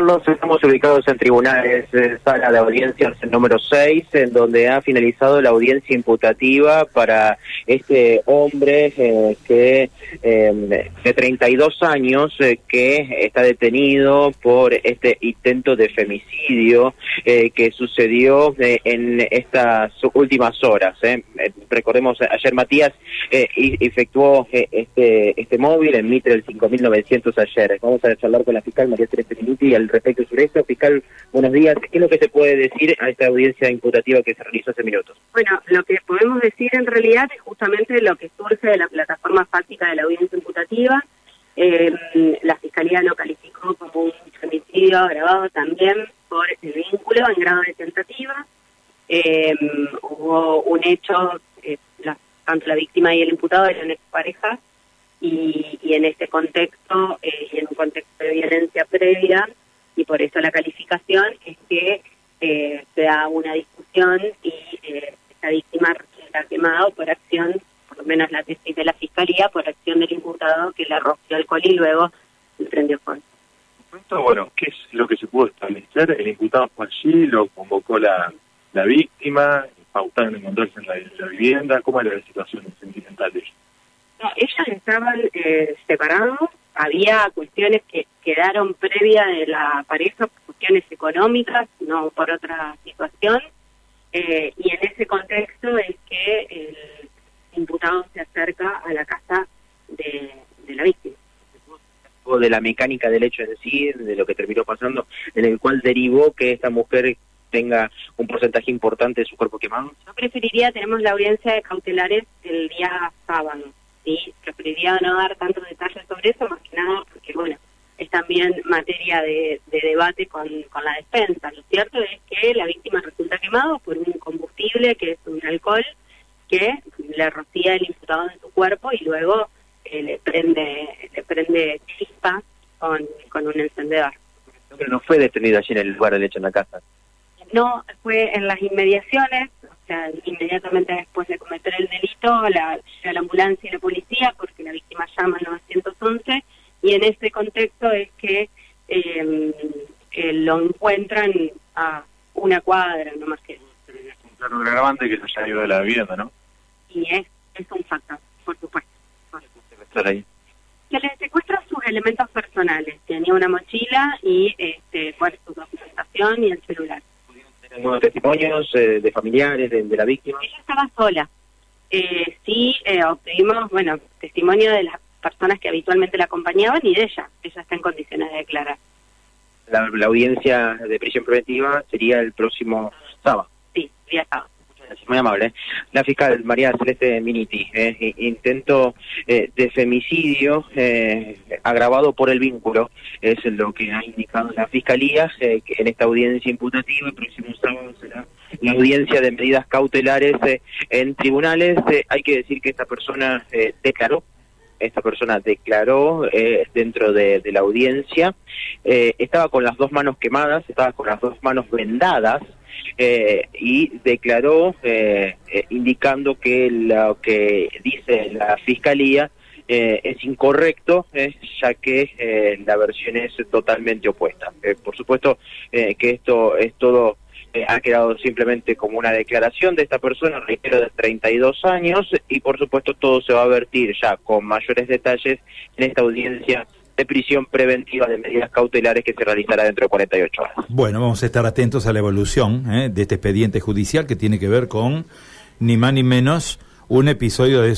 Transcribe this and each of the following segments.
Estamos ubicados en tribunales, sala de audiencias número 6, en donde ha finalizado la audiencia imputativa para este hombre eh, que em, de 32 años eh, que está detenido por este intento de femicidio eh, que sucedió en estas últimas horas. Recordemos, ayer Matías efectuó este, este móvil en Mitre del 5900 ayer. Vamos a charlar con la fiscal María Teresa Minuti al respecto sobre esto. Fiscal, buenos días. ¿Qué es lo que se puede decir a esta audiencia imputativa que se realizó hace minutos? Bueno, lo que podemos decir en realidad es justamente lo que surge de la plataforma fáctica de la audiencia imputativa. Eh, la Fiscalía lo calificó como un femicidio agravado también por el vínculo en grado de tentativa. Eh, hubo un hecho, eh, tanto la víctima y el imputado eran exparejas, y, y en este contexto y en un contexto de violencia previa, y por eso la calificación es que se da una discusión y esta víctima resulta quemado por acción por lo menos la tesis de la Fiscalía, por acción del imputado que le roció alcohol y luego el prendió fuego. Bueno, ¿qué es lo que se pudo establecer? El imputado fue allí, lo convocó la, la víctima, pautaron encontrarse en la, la vivienda. ¿Cómo era la situación sentimental de No, ellos estaban eh, separados, había cuestiones que quedaron previa de la pareja, cuestiones económicas, no por otra situación, eh, y en ese contexto es que el imputado se acerca a la casa de, la víctima. De la mecánica del hecho, es decir, de lo que terminó pasando, en el cual derivó que esta mujer tenga un porcentaje importante de su cuerpo quemado? Yo preferiría, tenemos la audiencia de cautelares el día sábado, ¿sí? Preferiría no dar tantos detalles sobre eso, más que nada porque, bueno, es también materia de, debate con, con, la defensa. Lo cierto es que la víctima resulta quemado por un combustible que es un alcohol que le rocía el imputado en su cuerpo y luego eh, le prende le prende chispas con, con un encendedor. Pero no fue detenido allí en el lugar del hecho en la casa. No, fue en las inmediaciones, o sea, inmediatamente después de cometer el delito, la, la ambulancia y la policía porque la víctima llama al 911 y en ese contexto es que eh, lo encuentran a una cuadra, no más que. Es un claro agravante que se haya ido de la vivienda, ¿no? y es, es un factor, por supuesto. Se le secuestran sus elementos personales. Tenía una mochila y este, bueno, su documentación y el celular. ¿Algunos testimonios eh, de familiares de, la víctima? Ella estaba sola. Eh, sí, eh, obtuvimos, bueno, testimonio de las personas que habitualmente la acompañaban y de ella. Ella está en condiciones de declarar. La, la audiencia de prisión preventiva sería el próximo sábado. Sí, día sábado muy amable. La fiscal María Celeste Miniti, eh, intento eh, de femicidio eh, agravado por el vínculo, es lo que ha indicado la fiscalía, que en esta audiencia imputativa, el próximo sábado será la audiencia de medidas cautelares en tribunales. hay que decir que esta persona declaró esta persona declaró dentro de, la audiencia, estaba con las dos manos quemadas, estaba con las dos manos vendadas, eh, y declaró eh, eh, indicando que lo que dice la fiscalía es incorrecto, ya que la versión es totalmente opuesta. por supuesto que esto es todo ha quedado simplemente como una declaración de esta persona, reitero, de 32 años, y por supuesto todo se va a vertir ya con mayores detalles en esta audiencia de prisión preventiva de medidas cautelares que se realizará dentro de 48 horas. Bueno, vamos a estar atentos a la evolución ¿eh? de este expediente judicial que tiene que ver con ni más ni menos un episodio de,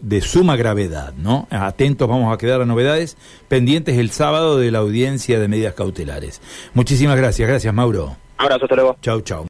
de, suma gravedad, ¿no? Atentos vamos a quedar a novedades pendientes el sábado de la audiencia de medidas cautelares. Muchísimas gracias, gracias Mauro. Abrazo, hasta luego. Chau, chau.